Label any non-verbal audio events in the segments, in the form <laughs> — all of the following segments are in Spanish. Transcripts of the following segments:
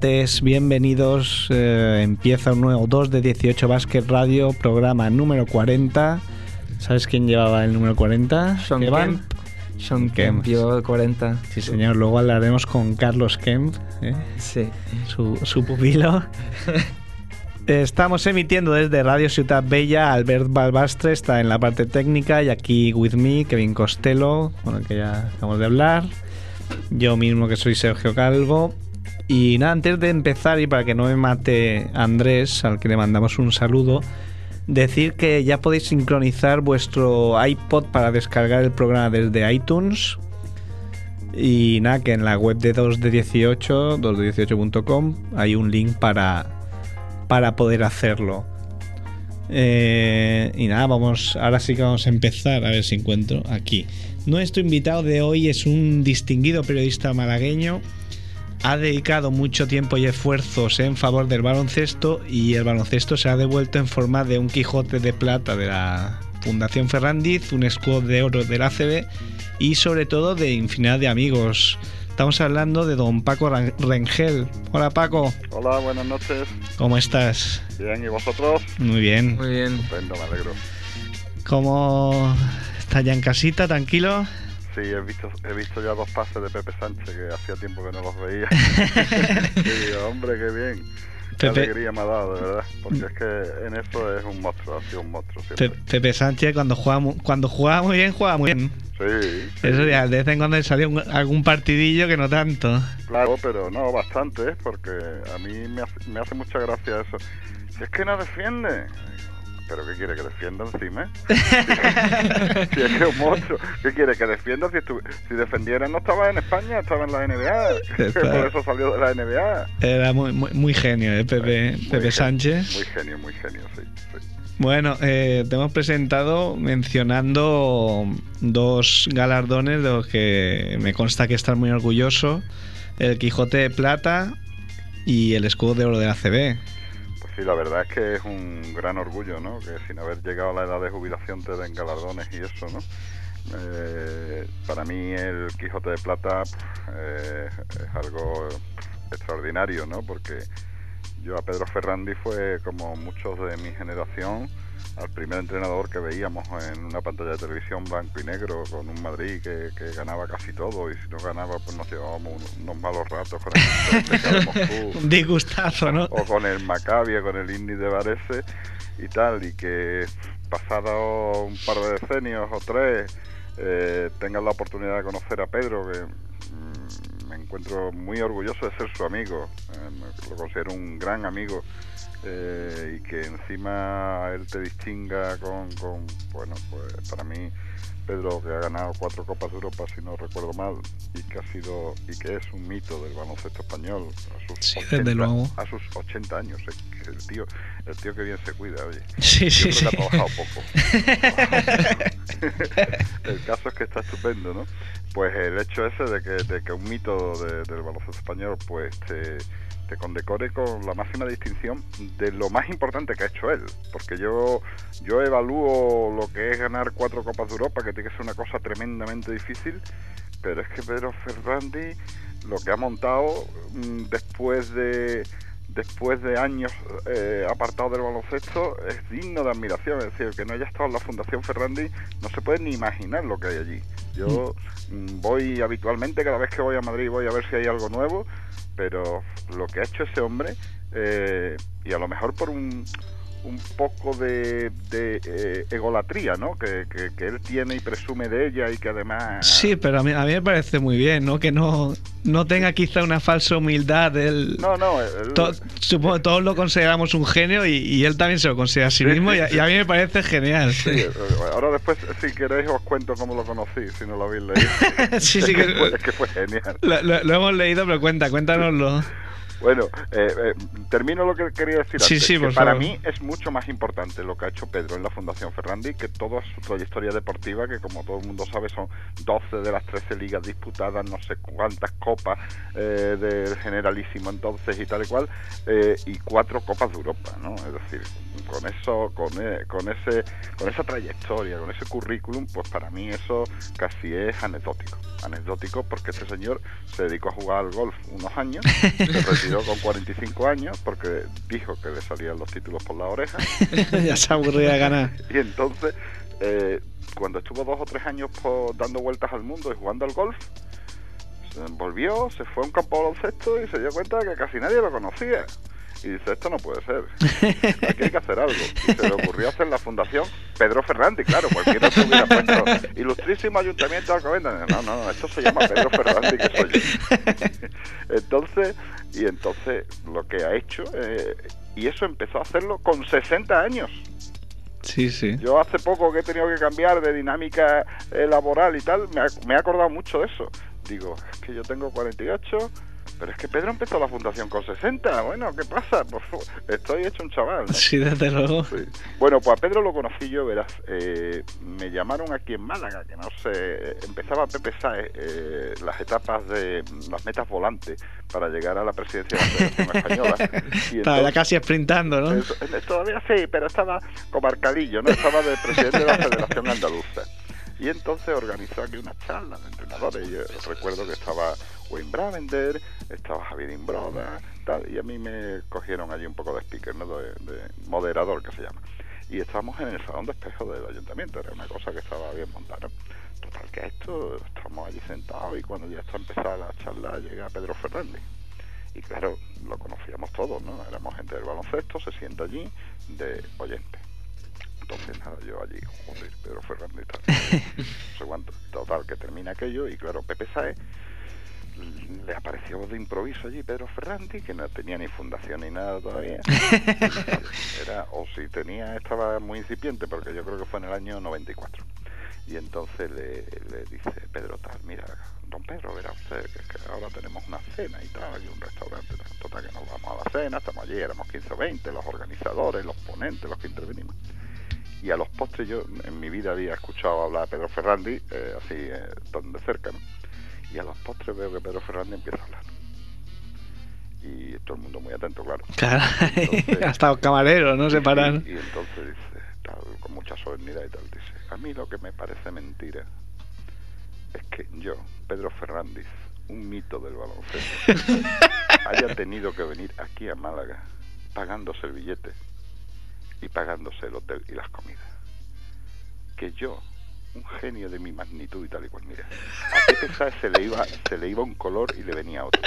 Bienvenidos. Eh, empieza un nuevo 2 de 18 Basket Radio, programa número 40. ¿Sabes quién llevaba el número 40? Sean? Kemp. Sean Kemp llevó el 40. Sí, señor. Luego hablaremos con Carlos Kemp, ¿eh? Sí. su, su pupilo. <laughs> Estamos emitiendo desde Radio Ciudad Bella. Albert Balbastre está en la parte técnica y aquí with me, Kevin Costello, con el que ya acabamos de hablar. Yo mismo que soy Sergio Calvo. Y nada, antes de empezar y para que no me mate Andrés, al que le mandamos un saludo, decir que ya podéis sincronizar vuestro iPod para descargar el programa desde iTunes. Y nada, que en la web de 2 de 18, 2de18.com, hay un link para, para poder hacerlo. Eh, y nada, vamos, ahora sí que vamos a empezar, a ver si encuentro aquí. Nuestro invitado de hoy es un distinguido periodista malagueño. Ha dedicado mucho tiempo y esfuerzos en favor del baloncesto y el baloncesto se ha devuelto en forma de un Quijote de plata de la Fundación Ferrandiz, un escudo de oro del ACB y sobre todo de infinidad de amigos. Estamos hablando de don Paco Rengel. Hola Paco, Hola, buenas noches. ¿cómo estás? Bien, ¿y vosotros? Muy bien. Muy bien. Estupendo, me alegro. ¿Cómo está ya en casita, tranquilo? Sí, he visto, he visto ya dos pases de Pepe Sánchez que hacía tiempo que no los veía. <laughs> digo, hombre, qué bien. Qué Pepe- alegría me ha dado, de verdad. Porque es que en eso es un monstruo, ha sido un monstruo siempre. Pepe Sánchez cuando juega, cuando juega muy bien, juega muy bien. Sí, sí, Eso ya, de vez en cuando un- algún partidillo que no tanto. claro, pero no, bastante, ¿eh? porque a mí me hace, me hace mucha gracia eso. Si es que no defiende. ¿Pero qué quiere que defienda encima? <laughs> si es un monstruo. ¿Qué quiere que defienda? Si, si defendiera no estaba en España, estaba en la NBA. <laughs> Por eso salió de la NBA. Era muy, muy, muy genio, ¿eh? Pepe, Muy Pepe Sánchez. Muy genio, muy genio, sí. sí. Bueno, eh, te hemos presentado mencionando dos galardones de los que me consta que estás muy orgulloso. El Quijote de Plata y el Escudo de Oro de la CB. Pues sí, la verdad es que es un gran orgullo, ¿no? Que sin haber llegado a la edad de jubilación te den galardones y eso, ¿no? Eh, para mí el Quijote de Plata eh, es algo extraordinario, ¿no? Porque yo a Pedro Ferrandi fue como muchos de mi generación al primer entrenador que veíamos en una pantalla de televisión blanco y negro con un Madrid que, que ganaba casi todo y si no ganaba pues nos llevábamos unos, unos malos ratos con el <laughs> Moscú <laughs> Un disgustazo, ¿no? o con el Maccabi con el Indy de Varese y tal, y que pasado un par de decenios o tres eh, tengan la oportunidad de conocer a Pedro, que mm, me encuentro muy orgulloso de ser su amigo, eh, lo considero un gran amigo. Eh, y que encima él te distinga con, con, bueno, pues para mí Pedro que ha ganado cuatro Copas de Europa si no recuerdo mal y que ha sido y que es un mito del baloncesto español a sus Sí, desde luego. a sus 80 años eh, que el tío el tío que bien se cuida oye <laughs> Sí, Yo sí, sí. ha trabajado poco <laughs> el caso es que está estupendo no pues el hecho ese de que, de que un mito de- del baloncesto español pues te, te condecore con la máxima distinción de lo más importante que ha hecho él porque yo yo evalúo lo que es ganar cuatro copas de Europa que tiene que ser una cosa tremendamente difícil pero es que Pedro Ferrandi lo que ha montado mm, después de después de años eh, apartado del baloncesto es digno de admiración es decir el que no haya estado en la Fundación Ferrandi no se puede ni imaginar lo que hay allí. Yo mm, voy habitualmente cada vez que voy a Madrid voy a ver si hay algo nuevo pero lo que ha hecho ese hombre eh, y a lo mejor por un un poco de, de eh, egolatría, ¿no? Que, que, que, él tiene y presume de ella y que además... Sí, pero a mí, a mí me parece muy bien, ¿no? Que no, no tenga quizá una falsa humildad. Él, no, no. Él... To, supongo que todos lo consideramos un genio y, y, él también se lo considera a sí, mismo sí, y, a, y, a, mí me parece genial. Sí, ahora después, si queréis, os cuento cómo lo conocí, si no lo habéis leído. <laughs> sí, sí, que, que, fue, es que fue genial. Lo, lo, lo, hemos leído, pero cuenta, cuéntanoslo. Bueno, eh, eh, termino lo que quería decir sí, antes. Sí, que por para favor. mí es mucho más importante lo que ha hecho Pedro en la Fundación Ferrandi que toda su trayectoria deportiva, que como todo el mundo sabe son 12 de las 13 ligas disputadas, no sé cuántas copas eh, del Generalísimo entonces y tal y cual, eh, y cuatro copas de Europa, ¿no? Es decir, con eso, con, eh, con ese, con esa trayectoria, con ese currículum, pues para mí eso casi es anecdótico, anecdótico porque este señor se dedicó a jugar al golf unos años, <laughs> se retiró con 45 años porque dijo que le salían los títulos por la oreja. <laughs> ya se aburría de ganar. Y entonces, eh, cuando estuvo dos o tres años por, dando vueltas al mundo y jugando al golf, se volvió, se fue a un campo baloncesto y se dio cuenta de que casi nadie lo conocía. Y dice, esto no puede ser, aquí hay que hacer algo. Y se le ocurrió hacer la fundación Pedro Fernández, claro, cualquiera se hubiera puesto Ilustrísimo Ayuntamiento de Alcobendas. No, no, esto se llama Pedro Fernández, que soy yo. <laughs> entonces, y entonces lo que ha hecho, eh, y eso empezó a hacerlo con 60 años. Sí, sí. Yo hace poco que he tenido que cambiar de dinámica eh, laboral y tal, me, ha, me he acordado mucho de eso. Digo, es que yo tengo 48, pero es que Pedro empezó la fundación con 60. Bueno, ¿qué pasa? Pues, estoy hecho un chaval. ¿no? Sí, desde luego. Sí. Bueno, pues a Pedro lo conocí yo, verás. Eh, me llamaron aquí en Málaga, que no sé. Empezaba Pepe Saez eh, las etapas de las metas volantes para llegar a la presidencia de la Federación <laughs> Española. Estaba casi sprintando, ¿no? Eso, todavía sí, pero estaba comarcadillo, ¿no? Estaba de presidente de la Federación Andaluza. Y entonces organizó aquí una charla de entrenadores. Yo recuerdo que estaba Wayne Bravender, estaba Javier Imbroda, tal, y a mí me cogieron allí un poco de speaker, ¿no? de, de moderador que se llama. Y estábamos en el salón de espejo del ayuntamiento, era una cosa que estaba bien montada. Total que esto, estamos allí sentados y cuando ya está empezada la charla llega Pedro Fernández. Y claro, lo conocíamos todos, ¿no? Éramos gente del baloncesto, se sienta allí de oyente entonces nada, yo allí, joder, Pedro Fernández tal, <laughs> no sé cuánto, total, que termina aquello y claro, Pepe Saez le apareció de improviso allí Pedro Ferrandi, que no tenía ni fundación ni nada todavía. <laughs> Era, o si tenía, estaba muy incipiente, porque yo creo que fue en el año 94. Y entonces le, le dice Pedro tal, mira, don Pedro, verá usted que, que, ahora tenemos una cena y tal, hay un restaurante, tal, total que nos vamos a la cena, estamos allí, éramos 15 o 20, los organizadores, los ponentes, los que intervenimos y a los postres yo en mi vida había escuchado hablar a Pedro Ferrandi, eh, así eh, tan de cerca, ¿no? Y a los postres veo que Pedro Ferrandi empieza a hablar. Y todo el mundo muy atento, claro. <laughs> Hasta los camareros, ¿no? Se paran. Y, y, entonces dice, tal, con mucha solemnidad y tal, dice, a mí lo que me parece mentira es que yo, Pedro Fernández, un mito del baloncesto, <laughs> haya tenido que venir aquí a Málaga pagándose el billete y pagándose el hotel y las comidas. Que yo, un genio de mi magnitud y tal y cual, mira, a Pepe Sáez se le iba, se le iba un color y le venía otro.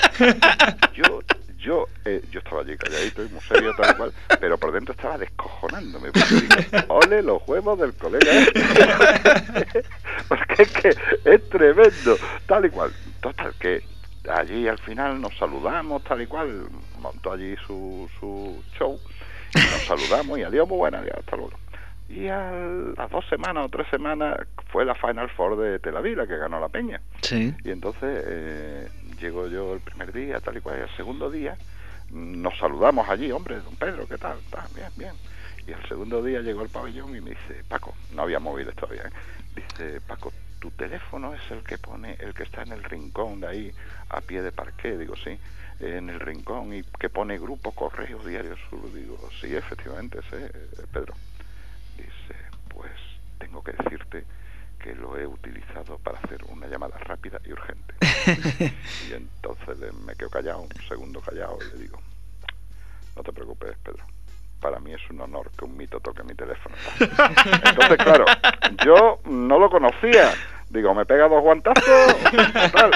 Yo, yo, eh, yo estaba allí calladito y muy serio tal y cual, pero por dentro estaba descojonándome, porque digo, ole los huevos del colega este". <laughs> porque es que es tremendo, tal y cual. Total, que allí al final nos saludamos, tal y cual, montó allí su, su show, y nos saludamos y adiós, muy buena, hasta luego. Y a las dos semanas o tres semanas fue la Final Four de Tel Aviv, la que ganó la Peña. Sí. Y entonces eh, llego yo el primer día, tal y cual, y el segundo día nos saludamos allí, hombre, don Pedro, ¿qué tal? ¿Está bien, bien. Y el segundo día llegó al pabellón y me dice, Paco, no había móviles todavía, ¿eh? dice, Paco, tu teléfono es el que pone, el que está en el rincón de ahí, a pie de parqué, digo, sí en el rincón y que pone grupo correo diario sur digo sí efectivamente ese Pedro dice pues tengo que decirte que lo he utilizado para hacer una llamada rápida y urgente <laughs> y entonces me quedo callado un segundo callado y le digo no te preocupes Pedro para mí es un honor que un mito toque mi teléfono entonces claro yo no lo conocía Digo, me pega dos guantazos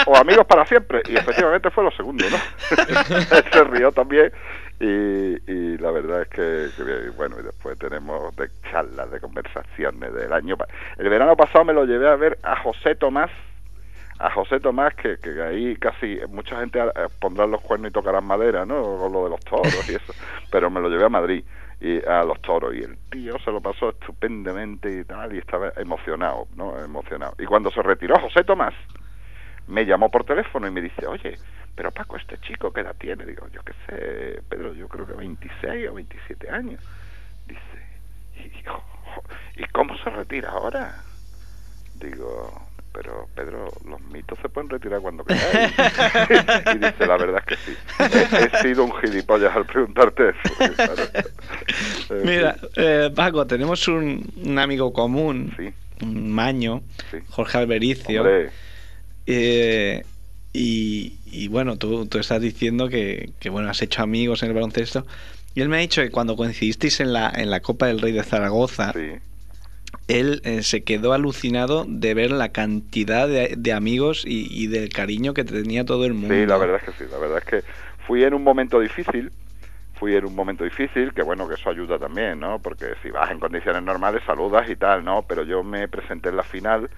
o, amigos para siempre. Y efectivamente fue lo segundo, ¿no? <laughs> Se rió también. Y, la verdad es que, bueno, y después tenemos de charlas, de conversaciones del año. El verano pasado me lo llevé a ver a José Tomás, a José Tomás, que, que ahí casi mucha gente eh, pondrá los cuernos y tocarán madera, ¿no? Con lo de los toros y eso. <laughs> Pero me lo llevé a Madrid y a los toros y el tío se lo pasó estupendamente y tal y estaba emocionado, ¿no? Emocionado. Y cuando se retiró José Tomás, me llamó por teléfono y me dice, oye, pero Paco, este chico, ¿qué edad tiene? Digo, yo qué sé, Pedro, yo creo que 26 o 27 años. Dice, ¿y, ¿y cómo se retira ahora? Digo, pero Pedro, los mitos se pueden retirar cuando quieras. <laughs> y dice, la verdad es que sí. He, sido un gilipollas al preguntarte eso. <laughs> Mira, eh, Paco, tenemos un, amigo común, un maño, Jorge Albericio. Eh, y, bueno, tú, tú, estás diciendo que, que, bueno, has hecho amigos en el baloncesto. Y él me ha dicho que cuando coincidisteis en la, en la Copa del Rey de Zaragoza, él eh, se quedó alucinado de ver la cantidad de, amigos y, del cariño que tenía todo el mundo. Sí, la verdad es que sí, la verdad es que fui en un momento difícil, fui en un momento difícil, que bueno, que eso ayuda también, ¿no? Porque si vas en condiciones normales saludas y tal, ¿no? Pero yo me presenté en la final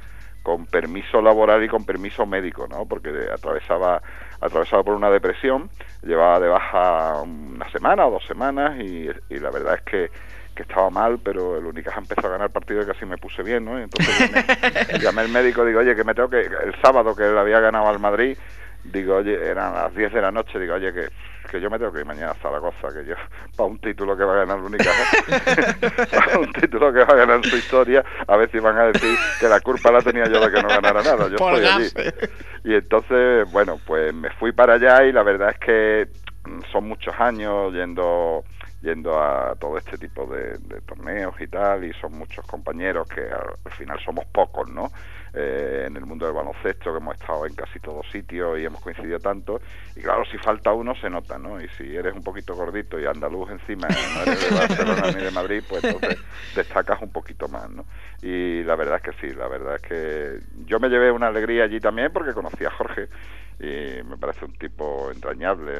con permiso laboral y con permiso médico, ¿no? Porque atravesaba atravesaba por una depresión, llevaba de baja una semana o dos semanas y la verdad es que que estaba mal, pero el Unicaja empezó a ganar partido y casi me puse bien, ¿no? Y entonces <laughs> llamé, al médico, digo, oye, que me tengo que... El sábado que le había ganado al Madrid, digo, oye, eran las 10 de la noche, digo, oye, que, que yo me tengo que ir mañana a Zaragoza, que yo, <laughs> para un título que va a ganar Unicaja, <laughs> para un título que va a ganar su historia, a ver si van a decir que la culpa la tenía yo de que no ganara nada, yo estoy allí. Y entonces, bueno, pues me fui para allá y la verdad es que son muchos años yendo yendo a todo este tipo de, torneos y tal, y son muchos compañeros que al, final somos pocos, ¿no? Eh, en el mundo del baloncesto, que hemos estado en casi todos sitios y hemos coincidido tanto, y claro, si falta uno se nota, ¿no? Y si eres un poquito gordito y andaluz encima, no eres de Barcelona ni de Madrid, pues entonces destacas un poquito más, ¿no? Y la verdad es que sí, la verdad es que yo me llevé una alegría allí también porque conocí a Jorge, y me parece un tipo entrañable,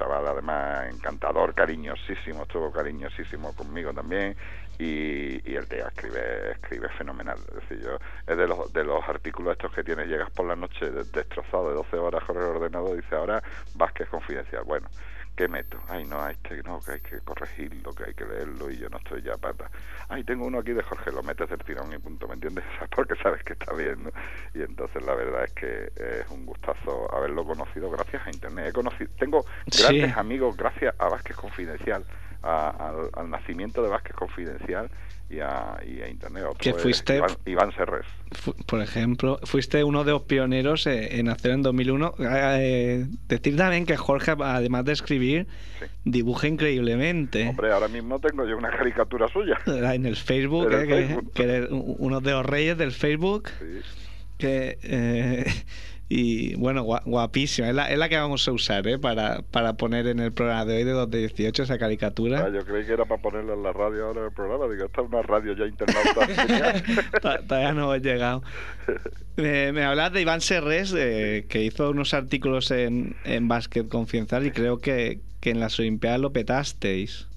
chaval además encantador, cariñosísimo, estuvo cariñosísimo conmigo también y, y el tío escribe escribe fenomenal. Es decir, yo es de los, de los artículos estos que tienes, llegas por la noche destrozado de 12 horas con el ordenador, dice ahora Vázquez Confidencial. Bueno, ¿qué meto? Ay, no, este no, que hay que corregirlo, que hay que leerlo y yo no estoy ya pata. Ay, tengo uno aquí de Jorge, lo metes del tirón y punto, ¿me entiendes? <laughs> Porque sabes que está bien, ¿no? Y entonces la verdad es que es un gustazo haberlo conocido gracias a Internet. He conocido, tengo grandes amigos gracias a Vázquez Confidencial, al, nacimiento de Vázquez Confidencial y a, Internet. que fuiste, Iván, Serres. por ejemplo, fuiste uno de los pioneros en hacer en 2001. Eh, decir también que Jorge, además de escribir, dibuja increíblemente. Hombre, ahora mismo tengo yo una caricatura suya. <laughs> En el Facebook, eh, Que, eres uno de los reyes del Facebook. Que, eh, y bueno, guapísima. Es la, es la, que vamos a usar ¿eh? para, para poner en el programa de hoy de 218 esa caricatura. Ah, yo creí que era para ponerla en la radio ahora en el programa. Digo, esta es una radio ya internauta. <laughs> Todavía no he llegado. Me, <laughs> me hablas de Iván Serres, eh, que hizo unos artículos en, en Básquet Confidencial y creo que, que en las Olimpiadas lo petasteis.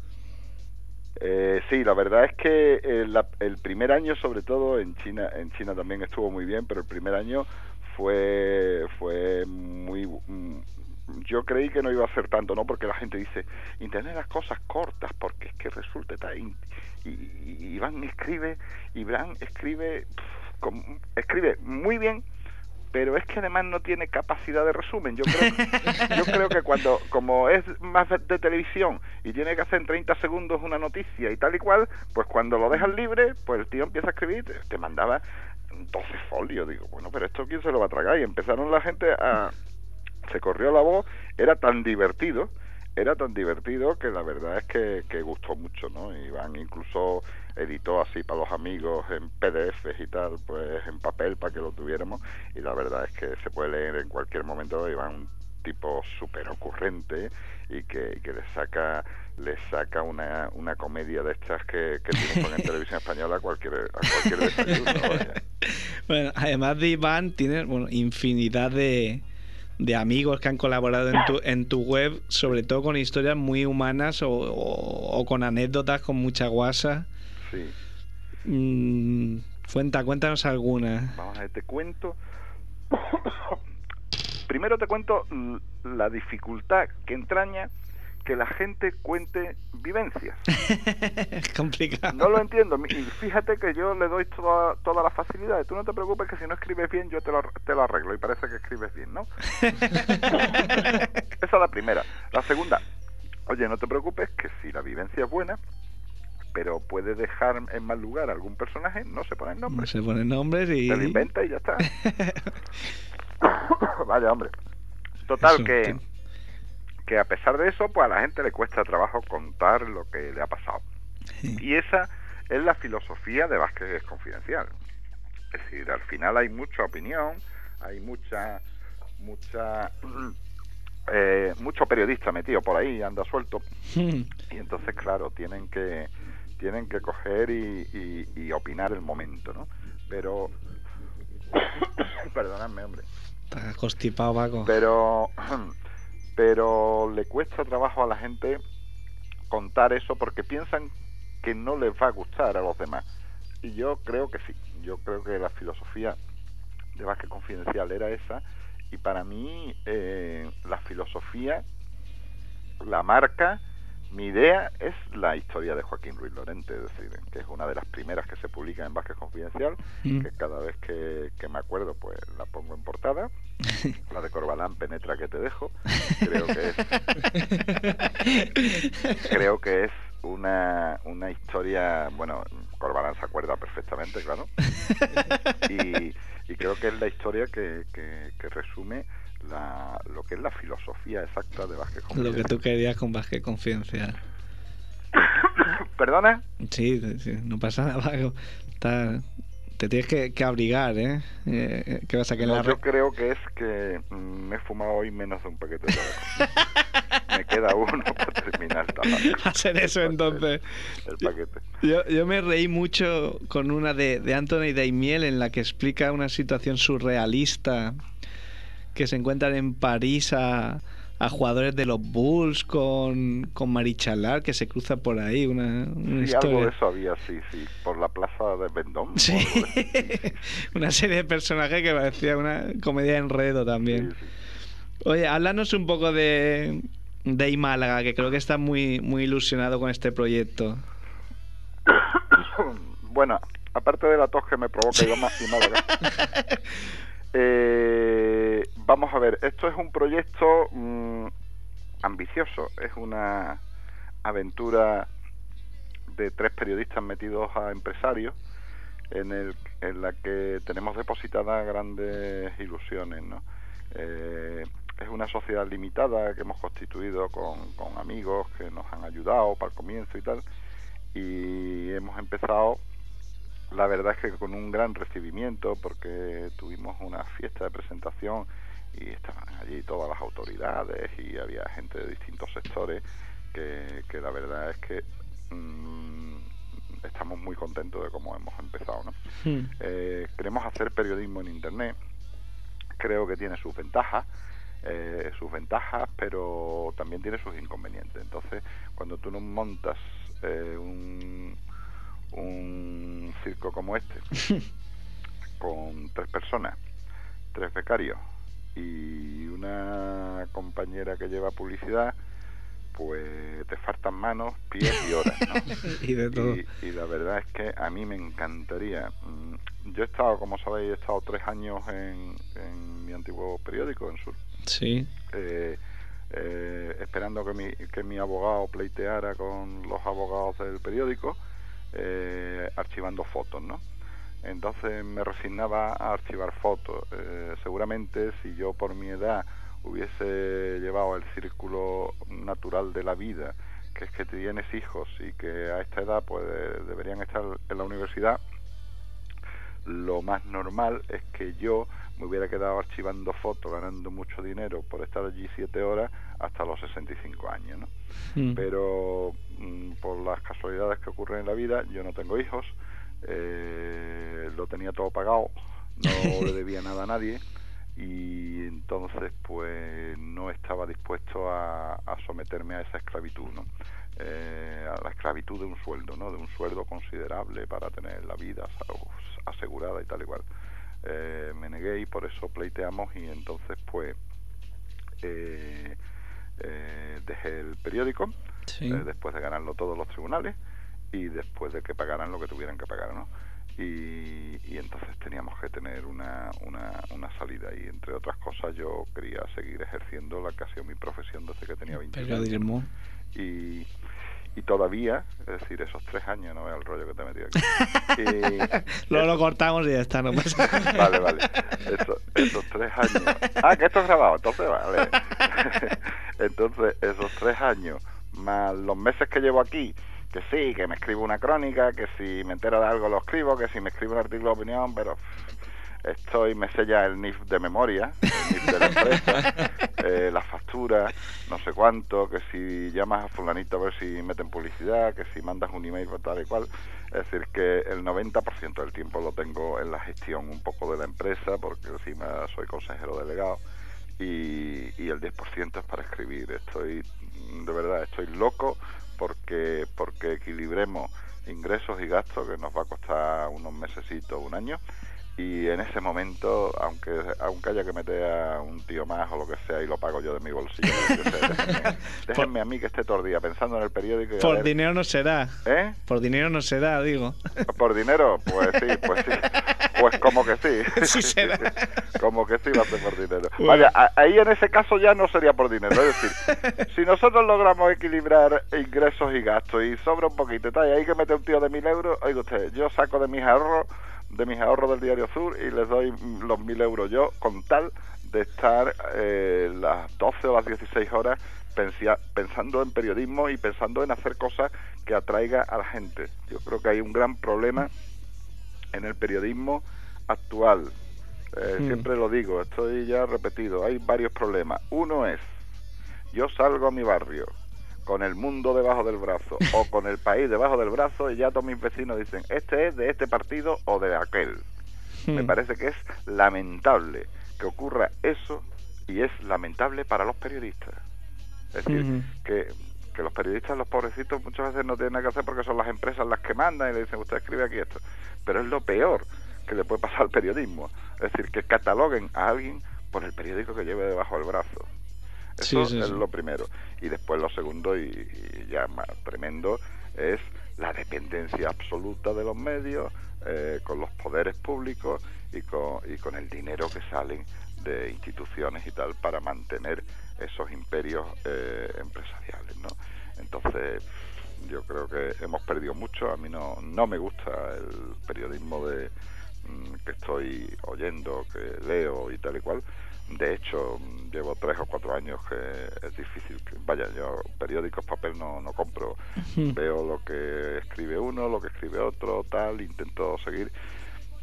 Eh, sí, la verdad es que el, eh, el primer año, sobre todo en China, en China también estuvo muy bien, pero el primer año fue fue muy mm, yo creí que no iba a ser tanto, ¿no? Porque la gente dice, y tener las cosas cortas, porque es que resulta tan... Y, Iván escribe, Iván escribe, escribe muy bien, pero es que además no tiene capacidad de resumen. Yo creo, <laughs> yo creo que cuando, como es más de, televisión y tiene que hacer en 30 segundos una noticia y tal y cual, pues cuando lo dejan libre, pues el tío empieza a escribir, te mandaba 12 folios. Digo, bueno, pero esto quién se lo va a tragar. Y empezaron la gente a... Se corrió la voz, era tan divertido, era tan divertido que la verdad es que, que gustó mucho, ¿no? Iván incluso editó así para los amigos en PDFs y tal, pues en papel para que lo tuviéramos. Y la verdad es que se puede leer en cualquier momento. Iván un tipo súper ocurrente y que, que le saca le saca una, una comedia de estas que, que triunfan en <laughs> televisión española a cualquier, a cualquier desayuno. <laughs> vaya. Bueno, además de Iván, tienes bueno, infinidad de, de amigos que han colaborado en tu, en tu web, sobre todo con historias muy humanas o, o- o con anécdotas con mucha guasa. Sí. Mm, cuenta, cuéntanos alguna. Vamos a ver, te cuento. <coughs> Primero te cuento la dificultad que entraña que la gente cuente vivencias. <laughs> es complicado. No lo entiendo. Y fíjate que yo le doy toda, toda la facilidad. Tú no te preocupes que si no escribes bien, yo te lo, te lo arreglo. Y parece que escribes bien, ¿no? <laughs> Esa es la primera. La segunda, oye, no te preocupes que si la vivencia es buena, pero puede dejar en mal lugar a algún personaje, no se ponen nombres. Se ponen nombres y. Te lo inventa y ya está. <laughs> <coughs> Vaya, hombre. Total, Eso, que, que- que a pesar de eso, pues a la gente le cuesta trabajo contar lo que le ha pasado. Y esa es la filosofía de Vázquez Confidencial. Es decir, al final hay mucha opinión, hay mucha, mucha, <clears throat> eh, mucho periodista metido por ahí, anda suelto, y entonces, claro, tienen que, tienen que coger y, y- y opinar el momento, ¿no? Pero, <coughs> perdonadme, hombre, Está constipado, Paco. pero pero le cuesta trabajo a la gente contar eso porque piensan que no les va a gustar a los demás. Y yo creo que sí yo creo que la filosofía de Vázquez Confidencial era esa y para mí eh, la filosofía la marca mi idea es la historia de Joaquín Ruiz Lorente, es decir, que es una de las primeras que se publica en Vázquez Confidencial, Mm. que cada vez que, que me acuerdo pues la pongo en portada. <laughs> La de Corbalán penetra que te dejo. Creo que es, <laughs> creo que es una, una historia, bueno, Corbalán se acuerda perfectamente, claro. <laughs> Y, y creo que es la historia que, que, que resume la, lo que es la filosofía exacta de Vázquez Lo que Confidencial. tú querías con Vázquez Confidencial. <coughs> ¿Perdona? Sí, sí, no pasa nada. Está- Te tienes que, que abrigar, ¿eh? Eh, ¿Qué? Que en No, la yo re- creo que es que mm, me he fumado hoy menos de un paquete de tabaco. <laughs> me queda uno para terminar el tabaco. Va a ser eso El- entonces. El, paquete. Yo, yo me reí mucho con una de, de Anthony Daimiel en la que explica una situación surrealista que se encuentran en París a, a jugadores de los Bulls con, con Marichalar que se cruza por ahí, una, una Sí, algo historia. de eso había, sí, sí, por la plaza de Vendôme. Sí, de <laughs> una serie de personajes que parecía una comedia de enredo también. Sí, sí. Oye, háblanos un poco de, de Imálaga, que creo que está muy, muy ilusionado con este proyecto. <coughs> bueno, aparte de la tos que me provoca y más y Málaga, <laughs> eh, vamos a ver, esto es un proyecto mm, ambicioso, es una aventura de tres periodistas metidos a empresarios en, el, la que tenemos depositadas grandes ilusiones, ¿no? Eh, es una sociedad limitada que hemos constituido con, con amigos que nos han ayudado para el comienzo y tal, y hemos empezado la verdad es que con un gran recibimiento porque tuvimos una fiesta de presentación y estaban allí todas las autoridades y había gente de distintos sectores que, que la verdad es que mm, estamos muy contentos de cómo hemos empezado. ¿no? Hmm. Eh, queremos hacer periodismo en Internet, creo que tiene sus ventajas, eh, sus ventajas, pero también tiene sus inconvenientes. Entonces, cuando tú no montas eh, un, un circo como este, <laughs> con tres personas, tres becarios y una compañera que lleva publicidad, pues te faltan manos, pies y horas, ¿no? <laughs> y de todo. Y, y la verdad es que a mí me encantaría. Mm, Yo he estado, como sabéis, he estado tres años en, en mi antiguo periódico, en Sur, Sí. eh, eh, esperando que mi, que mi abogado pleiteara con los abogados del periódico, eh, archivando fotos, ¿no? Entonces me resignaba a archivar fotos. Eh, seguramente si yo por mi edad hubiese llevado el círculo natural de la vida, que es que tienes hijos y que a esta edad pues deberían estar en la universidad, lo más normal es que yo me hubiera quedado archivando fotos, ganando mucho dinero por estar allí siete horas hasta los 65 años, ¿no? Mm. Pero mm, por las casualidades que ocurren en la vida, yo no tengo hijos, eh, lo tenía todo pagado, no le <laughs> debía nada a nadie y entonces pues no estaba dispuesto a, a someterme a esa esclavitud, ¿no? Eh, a la esclavitud de un sueldo, ¿no? De un sueldo considerable para tener la vida asegurada y tal igual. Eh, me negué y por eso pleiteamos y entonces pues eh, eh dejé el periódico Sí. eh, después de ganarlo todos los tribunales y después de que pagaran lo que tuvieran que pagar, ¿no? Y, y entonces teníamos que tener una, una, una salida y entre otras cosas yo quería seguir ejerciendo la que ha sido mi profesión desde que tenía 20 años y, y todavía, es decir, esos tres años, no veo el rollo que te he metido aquí. <laughs> Y- Luego lo cortamos y ya está, no pasa <laughs> Vale, vale. Eso- esos tres años. Ah, que esto es grabado, entonces vale. <laughs> entonces, esos tres años, más los meses que llevo aquí, que sí, que me escribo una crónica, que si me entero de algo lo escribo, que si me escribo un artículo de opinión, pero estoy, me ya el NIF de memoria, el NIF de la empresa, <laughs> eh, la factura, no sé cuánto, que si llamas a fulanito a ver si meten publicidad, que si mandas un email por tal y cual. Es decir, que el 90% del tiempo lo tengo en la gestión un poco de la empresa, porque encima soy consejero delegado, y, y el 10% es para escribir. Estoy, de verdad, estoy loco porque, porque equilibremos ingresos y gastos, que nos va a costar unos mesecitos, un año, y en ese momento, aunque aunque haya que meter a un tío más o lo que sea y lo pago yo de mi bolsillo, yo sé, déjenme, <laughs> déjenme a mí que esté todo el día pensando en el periódico y Por ver- dinero no será. ¿Eh? Por dinero no será, digo. ¿Por dinero? Pues sí, pues sí. Pues como que sí. <laughs> Sí será. <laughs> Como que sí va a ser por dinero. Bueno. Vaya, a- ahí en ese caso ya no sería por dinero. Es decir, si nosotros logramos equilibrar ingresos y gastos y sobra un poquito y tal, y hay que meter un tío de mil euros, oiga usted, yo saco de mis ahorros, de mis ahorros del Diario Sur y les doy los mil euros yo con tal de estar eh, las 12 o las 16 horas pensando en periodismo y pensando en hacer cosas que atraiga a la gente. Yo creo que hay un gran problema en el periodismo actual. Eh, Hmm. Siempre lo digo, estoy ya repetido, hay varios problemas. Uno es, yo salgo a mi barrio con el mundo debajo del brazo o con el país debajo del brazo y ya todos mis vecinos dicen, este es de este partido o de aquel. Me Hmm. parece que es lamentable que ocurra eso y es lamentable para los periodistas. Es decir, Ujú. que, que los periodistas, los pobrecitos, muchas veces no tienen nada que hacer porque son las empresas las que mandan y le dicen, usted escribe aquí esto. Pero es lo peor que le puede pasar al periodismo. Es decir, que cataloguen a alguien por el periódico que lleve debajo del brazo. Eso Sí, sí, es sí. lo primero. Y después lo segundo, y, y ya más tremendo, es la dependencia absoluta de los medios eh, con los poderes públicos y con, y con el dinero que salen de instituciones y tal para mantener esos imperios eh, empresariales, ¿no? Entonces, yo creo que hemos perdido mucho. A mí no, no me gusta el periodismo de mm, que estoy oyendo, que leo y tal y cual. De hecho, llevo tres o cuatro años que es difícil. Que, vaya, yo periódicos, papel no, no compro. Veo lo que escribe uno, lo que escribe otro, tal, intento seguir.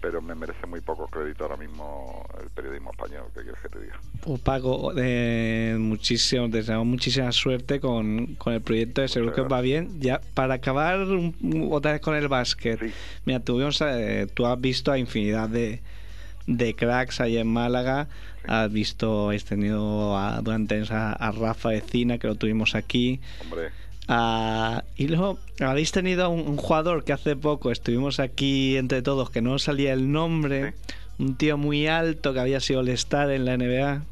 Pero me merece muy poco crédito ahora mismo el periodismo español. ¿Qué quieres que te diga? Pues Paco, eh, muchísimo, deseamos muchísima suerte con, con el proyecto, de seguro que va bien. Ya, para acabar un- otra vez con el básquet, Sí. mira, tuvimos, eh, tú has visto a infinidad de, de cracks ahí en Málaga, has visto, habéis tenido a- durante años a, Rafa Ecina, que lo tuvimos aquí, Hombre, Ah, y luego habéis tenido a un, un jugador que hace poco estuvimos aquí entre todos, que no salía el nombre, un tío muy alto que había sido All-Star en la NBA.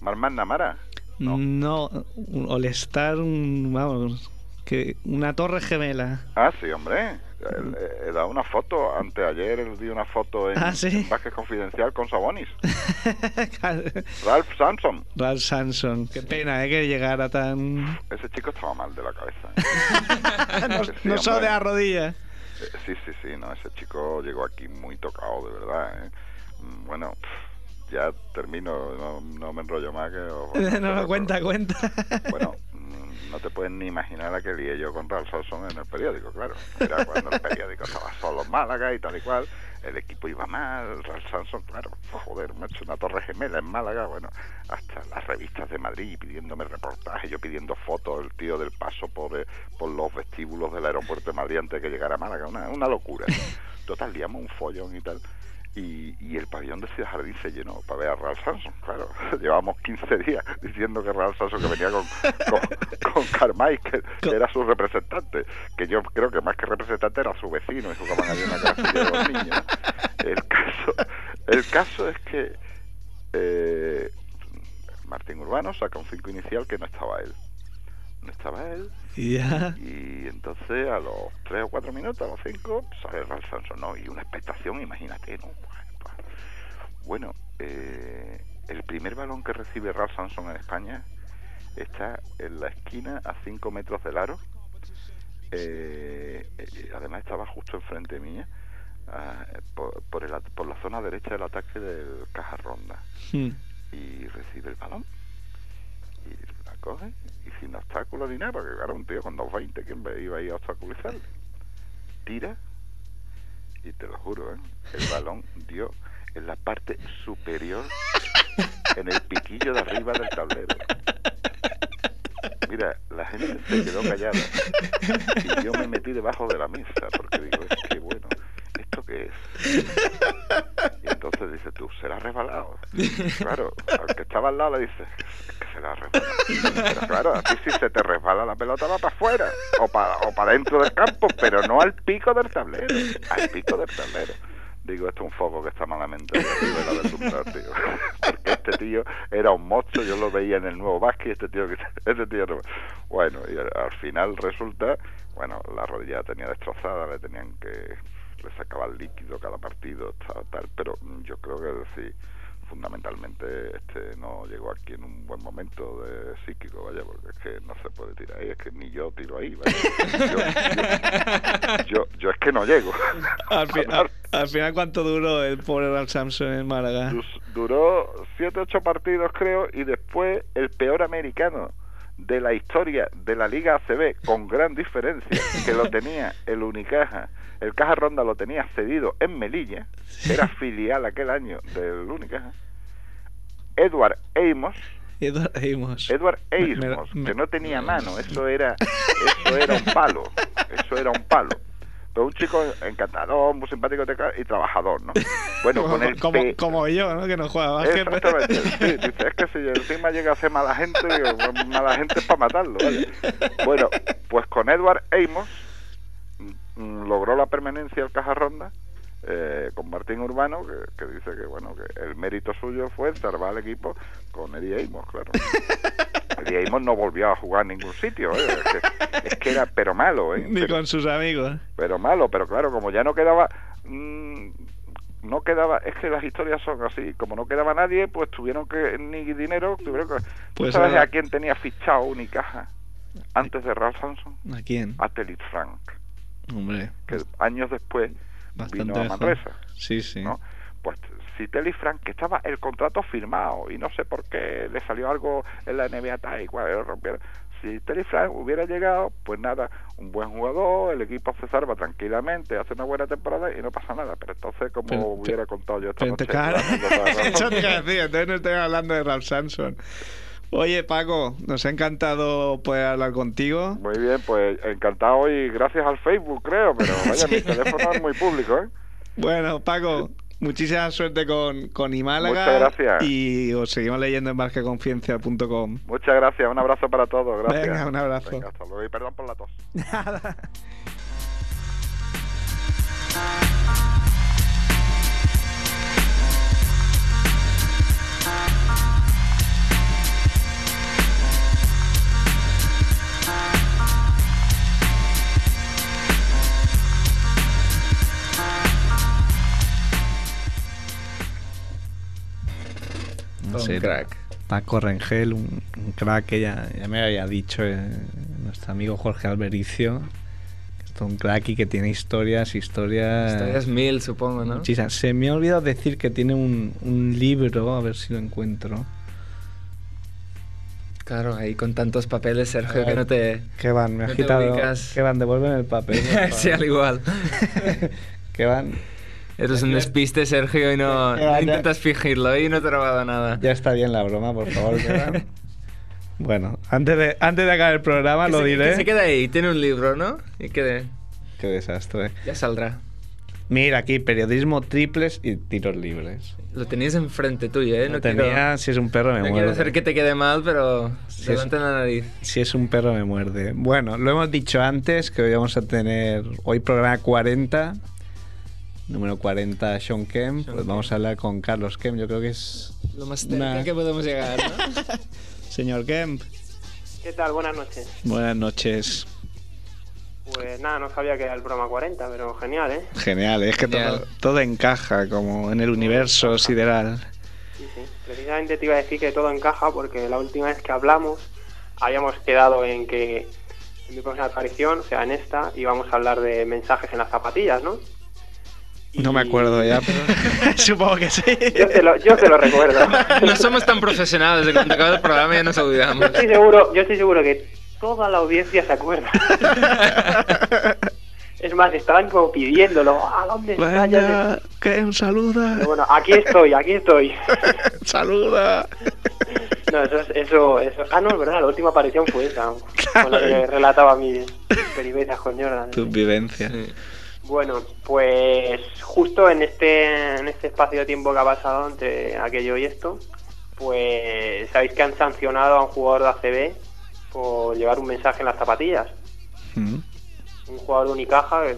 Marmán Namara. No. No, All-Star, un- vamos, que una torre gemela. Ah, sí, hombre. He, he dado una foto, anteayer di una foto en, Ah, ¿sí? en Vázquez Confidencial con Sabonis. <laughs> Ralph Sampson. Ralph Sanson, qué pena ¿eh? que llegara tan... Ese chico estaba mal de la cabeza. ¿eh? <laughs> no Sí, no solo de la rodilla. Eh, Sí, sí, sí, no, ese chico llegó aquí muy tocado, de verdad. ¿eh? Mm, Bueno, ya termino, no, no me enrollo más. que os- <laughs> no, no, cuenta, cuenta. Bueno, no te puedes ni imaginar la que lié yo con Ralph Samson en el periódico, claro. Era cuando el periódico estaba solo en Málaga y tal y cual, el equipo iba mal, Ralph Samson, claro, joder, me hecho una torre gemela en Málaga, bueno, hasta las revistas de Madrid pidiéndome reportajes, yo pidiendo fotos, el tío del paso por, eh, por los vestíbulos del aeropuerto de Madrid antes de que llegara a Málaga, una, una locura. Total, liamos un follón y tal. Y, y, el pabellón de Ciudad Jardín se llenó para ver a Ralph Samson, claro. <laughs> Llevamos 15 días diciendo que Ralph Samson que venía con, con, con Carmichael, que era su representante, que yo creo que más que representante era su vecino y jugaban allí en la de los niños. El caso, el caso es que eh, Martín Urbano saca un 5 inicial que no estaba él. No estaba él. <laughs> Yeah. Y entonces a los 3 o 4 minutos, a los 5, sale Ralph Samson, ¿no? Y una expectación, imagínate, ¿no? Bueno, eh, el primer balón que recibe Ralph Samson en España está en la esquina a 5 metros del aro. Eh, eh, además estaba justo enfrente mía, por, por, el, por, la zona derecha del ataque del Caja Ronda. Hmm. Y recibe el balón y coge y sin obstáculo ni nada, porque era un tío con 2.20, ¿quién iba a ir a obstaculizarle? Tira y te lo juro, ¿eh? el balón dio en la parte superior, en el piquillo de arriba del tablero. Mira, la gente se quedó callada y yo me metí debajo de la mesa porque digo, es que bueno, ¿esto qué es? Entonces dice tú, ¿será resbalado? Claro, al que estaba al lado le dice, es que será resbalado. Pero claro, a ti si se te resbala la pelota va para afuera o para, o para dentro del campo, pero no al pico del tablero, al pico del tablero digo, esto es un foco que está malamente tío. <laughs> Porque este tío era un monstruo, yo lo veía en el nuevo básquet, este tío que <laughs> este tío no. Bueno, y al final resulta, bueno, la rodilla la tenía destrozada, le tenían que le sacaba el líquido cada partido, tal, tal, pero yo creo que sí fundamentalmente este no llegó aquí en un buen momento de psíquico, vaya, porque es que no se puede tirar ahí, es que ni yo tiro ahí, vaya. Yo, yo, yo, es que no llego. <laughs> Al, fi al, al, final, ¿cuánto duró el pobre Ralph Samson en Málaga? Duró siete, ocho partidos, creo, y después el peor americano de la historia de la Liga ACB, con gran diferencia, que lo tenía el Unicaja el Caja Ronda lo tenía cedido en Melilla, era filial aquel año del Unicaja. Edward Amos. Edward Amos. Edward Amos, me, me, que no tenía mano, eso era, eso era un palo, eso era un palo. Pero un chico encantador, muy simpático y trabajador, ¿no? Bueno, como, con el como, como, yo, ¿no? Que no juega básquet. Exactamente. Sí, dice, es que si encima llega a ser mala gente, digo, mala gente es para matarlo, ¿vale? Bueno, pues con Edward Amos logró la permanencia el Caja Ronda eh, con Martín Urbano, que, que, dice que bueno que el mérito suyo fue salvar al equipo con Eddie Amos, claro. <laughs> Eddie Amos no volvió a jugar en ningún sitio, ¿eh? es, que, es, que, era pero malo, ¿eh? <laughs> Ni pero, con sus amigos. Pero malo, pero claro, como ya no quedaba... Mmm, no quedaba, es que las historias son así, como no quedaba nadie, pues tuvieron que, ni dinero, tuvieron que... Pues ¿Sabes ahora... a quién tenía fichado Unicaja antes de Ralph Samson? ¿A quién? A Telit Frank. Hombre. Que años después Bastante vino a Manresa. Sí, sí. ¿no? Pues si Telly Frank, que estaba el contrato firmado y no sé por qué le salió algo en la NBA tal y cual, rompieron. Si Telly Frank hubiera llegado, pues nada, un buen jugador, el equipo se salva tranquilamente, hace una buena temporada y no pasa nada. Pero entonces, como Pero- hubiera contado yo esta noche, Eso <laughs> te entonces no estoy hablando de Ralph Samson. Oye, Paco, nos ha encantado poder hablar contigo. Muy bien, pues encantado y gracias al Facebook, creo, pero <laughs> vaya, Sí. mi teléfono es muy público, ¿eh? Bueno, Paco, muchísima suerte con, con Imálaga. Muchas gracias. Y os seguimos leyendo en barqueconfidencia.com. Muchas gracias, un abrazo para todos, gracias. Venga, un abrazo. Venga, hasta luego y perdón por la tos. No <laughs> <laughs> Un sé, crack. Paco Rengel, un, un crack que ya, ya me había dicho eh, nuestro amigo Jorge Albericio. Que es un crack y que tiene historias, historias. Historias mil, supongo, ¿no? Muchísimas. Se me ha olvidado decir que tiene un, un libro, a ver si lo encuentro. Claro, ahí con tantos papeles, Sergio, que no te... ¿Qué van? Me no quitado. ubicas. ¿Qué van? Devuelven el papel. <laughs> sí, al igual. <laughs> ¿Qué van? Eres un despiste, Sergio, y no, Ya, no intentas fingirlo y no te he robado nada. Ya está bien la broma, por favor. <laughs> Bueno, antes de, antes de acabar el programa Que lo se- diré. Que se quede ahí, tiene un libro, ¿no? Y que Qué desastre. ya saldrá. Mira aquí, periodismo triples y tiros libres. Lo tenías enfrente tuyo, ¿eh? No No, quiero, tenía, si es un perro me no quiero muerde. hacer que te quede mal, pero delante de la nariz. Si es un perro me muerde. Bueno, lo hemos dicho antes que hoy vamos a tener hoy programa 40, número 40 Sean Kemp. Sean Pues vamos a hablar con Carlos Kemp. Yo creo que es Lo más cerca Una- que podemos llegar, ¿no? <laughs> señor Kemp. ¿Qué tal? Buenas noches. Buenas noches. Pues nada, no sabía que era el programa 40, pero genial, ¿eh? Genial, es que todo, Genial. todo encaja como en el universo sideral. Sí, sí. Precisamente te iba a decir que todo encaja porque la última vez que hablamos habíamos quedado en que en mi próxima aparición, o sea, en esta, íbamos a hablar de mensajes en las zapatillas, ¿no? No me acuerdo ya, pero <laughs> supongo que sí. Yo te lo, yo te lo recuerdo. <laughs> No somos tan profesionales de cuando acaba el programa ya nos yo olvidamos. estoy seguro, yo estoy seguro que toda la audiencia se acuerda. <laughs> Es más, estaban como pidiéndolo. ¿A dónde está? Ya Venga, Kemp, saluda. sé". Bueno, aquí estoy, aquí estoy. saluda. No, eso, es- eso, eso. Ah, no, es verdad, la última aparición fue esa. Con la que relataba mis peripecias con Jordan. Tus vivencias. Sí. Bueno, pues justo en este, en este espacio de tiempo que ha pasado entre aquello y esto, pues sabéis que han sancionado a un jugador de ACB por llevar un mensaje en las zapatillas. Mm. Un jugador de Unicaja, que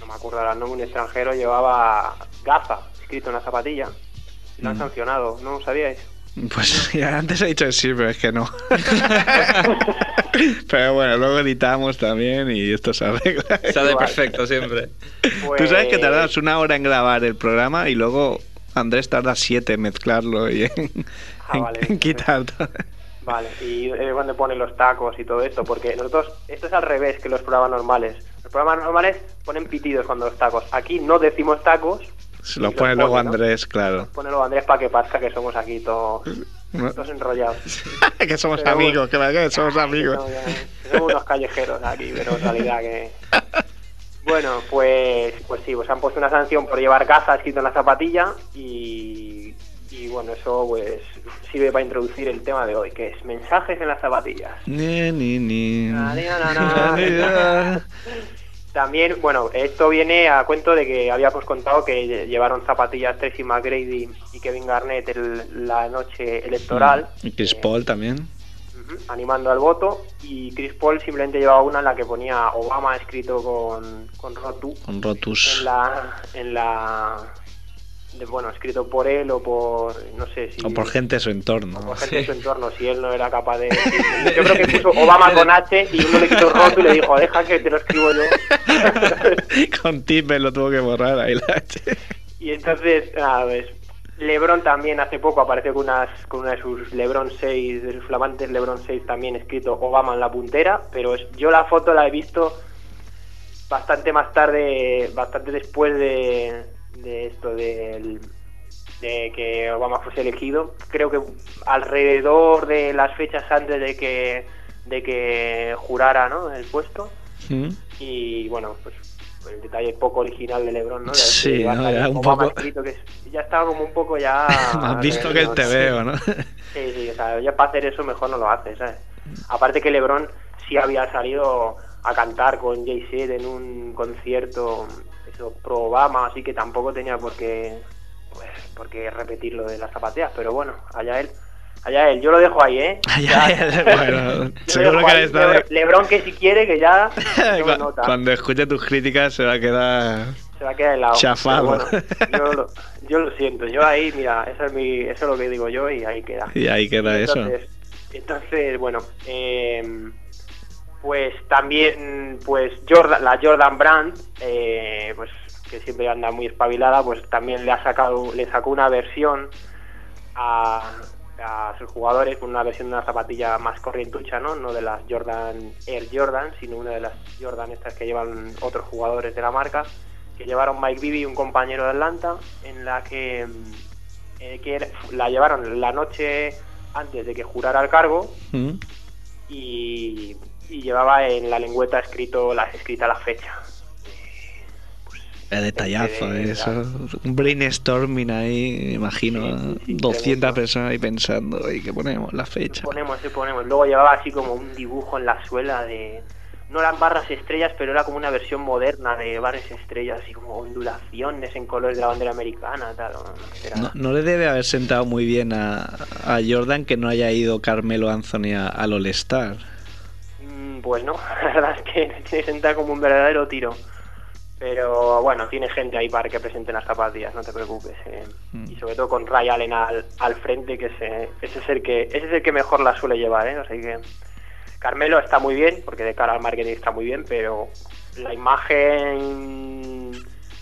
no me acuerdo ahora el nombre, un extranjero, llevaba Gaza escrito en la zapatilla. Lo han Mm. sancionado, ¿no lo sabíais? Pues <laughs> ya antes he dicho que sí, pero es que no. <laughs> pero bueno, luego editamos también y esto se arregla. Sale perfecto siempre. Tú sabes que Pues- tardas una hora en grabar el programa y luego Andrés tarda siete en mezclarlo y en, Ah, en- vale, en <laughs> quitar todo. Vale, y es donde ponen los tacos y todo esto, porque nosotros, esto es al revés que los programas normales. Los programas normales ponen pitidos cuando los tacos. Aquí no decimos tacos, Se lo pone luego pone, ¿no? Andrés, claro. ponelo Andrés para que parezca que somos aquí todos, todos enrollados. <laughs> que somos Pero amigos, que, que somos <laughs> amigos. no, ya, somos unos callejeros aquí, pero en realidad que... <laughs> Bueno, pues, pues sí, pues han puesto una sanción por llevar casa escrito en la zapatilla y, y bueno, eso pues sirve para introducir el tema de hoy, que es mensajes en las zapatillas. Ni, ni, ni. Na, na, na, na. También, bueno, esto viene a cuento de que habíamos contado que lle- llevaron zapatillas Tracy McGrady y Kevin Garnett el- la noche electoral, Y Chris eh, Paul también. animando al voto, y Chris Paul simplemente llevaba una en la que ponía Obama escrito con, con Rotu Con Rotus. en la, en la, bueno, escrito por él o por, no sé si... O por gente de su entorno. o por gente de su entorno, si él no era capaz de... <laughs> Yo creo que puso Obama con H y uno le quitó Rotu y le dijo, deja que te lo escribo yo. <laughs> Con Timber lo tuvo que borrar ahí la H. Y entonces, nada, pues, Lebron también hace poco apareció con, unas, con una de sus Lebron 6, de sus flamantes Lebron 6 también escrito Obama en la puntera, pero es- yo la foto la he visto bastante más tarde, bastante después de, de esto del de que Obama fuese elegido. Creo que alrededor de las fechas antes de que de que jurara ¿no? el puesto y bueno pues el detalle poco original de LeBron no Ya ves Sí, ¿no? un poco- escrito que ya estaba como un poco ya <laughs> Más visto que el te veo, ¿no? sí sí o sea ya para hacer eso mejor no lo haces ¿sabes? aparte que LeBron sí había salido a cantar con Jay-Z en un concierto eso pro Obama así que tampoco tenía por qué pues por qué repetir lo de las zapatillas pero bueno allá él allá él yo lo dejo ahí eh Ya, Ya. <laughs> bueno, seguro que le está Lebron, Lebron que si quiere que ya <laughs> nota. Cuando escuche tus críticas se va a quedar se va a quedar helado. Chafado. Bueno, <laughs> yo, lo, yo lo siento. Yo ahí, mira, eso es, mi, eso es lo que digo yo y ahí queda. y ahí queda Y eso. entonces, entonces, bueno, eh, pues también, pues Jordan, la Jordan Brand, eh, pues que siempre anda muy espabilada, pues también le ha sacado, le sacó una versión a, a sus jugadores con una versión de una zapatilla más corrientucha, ¿no? No de las Jordan Air Jordan, sino una de las Jordan estas que llevan otros jugadores de la marca, que llevaron Mike Bibby, un compañero de Atlanta, en la que, eh, que la llevaron la noche antes de que jurara el cargo ¿Mm? y, y llevaba en la lengüeta escrito la, escrita la fecha. El detallazo de- de eso. Un brainstorming ahí, imagino. Sí, sí, sí, 200 tremendo. personas ahí pensando. ¿Y qué ponemos? La fecha. Ponemos, sí, ponemos. Luego llevaba así como un dibujo en la suela de... No eran barras estrellas, pero era como una versión moderna de barras estrellas, así como ondulaciones en colores de la bandera americana, tal. no, no, No, le debe haber sentado muy bien a, a Jordan que no haya ido Carmelo Anthony al All-Star. Pues no, <laughs> la verdad es que <laughs> tiene sentar como un verdadero tiro. Pero bueno, tiene gente ahí para que presenten las zapatillas, no te preocupes. eh. Mm. Y sobre todo con Ray Allen al, al frente, que ese, ese, es el que ese es el que mejor la suele llevar. ¿eh? Sea que Carmelo está muy bien, porque de cara al marketing está muy bien, pero la imagen,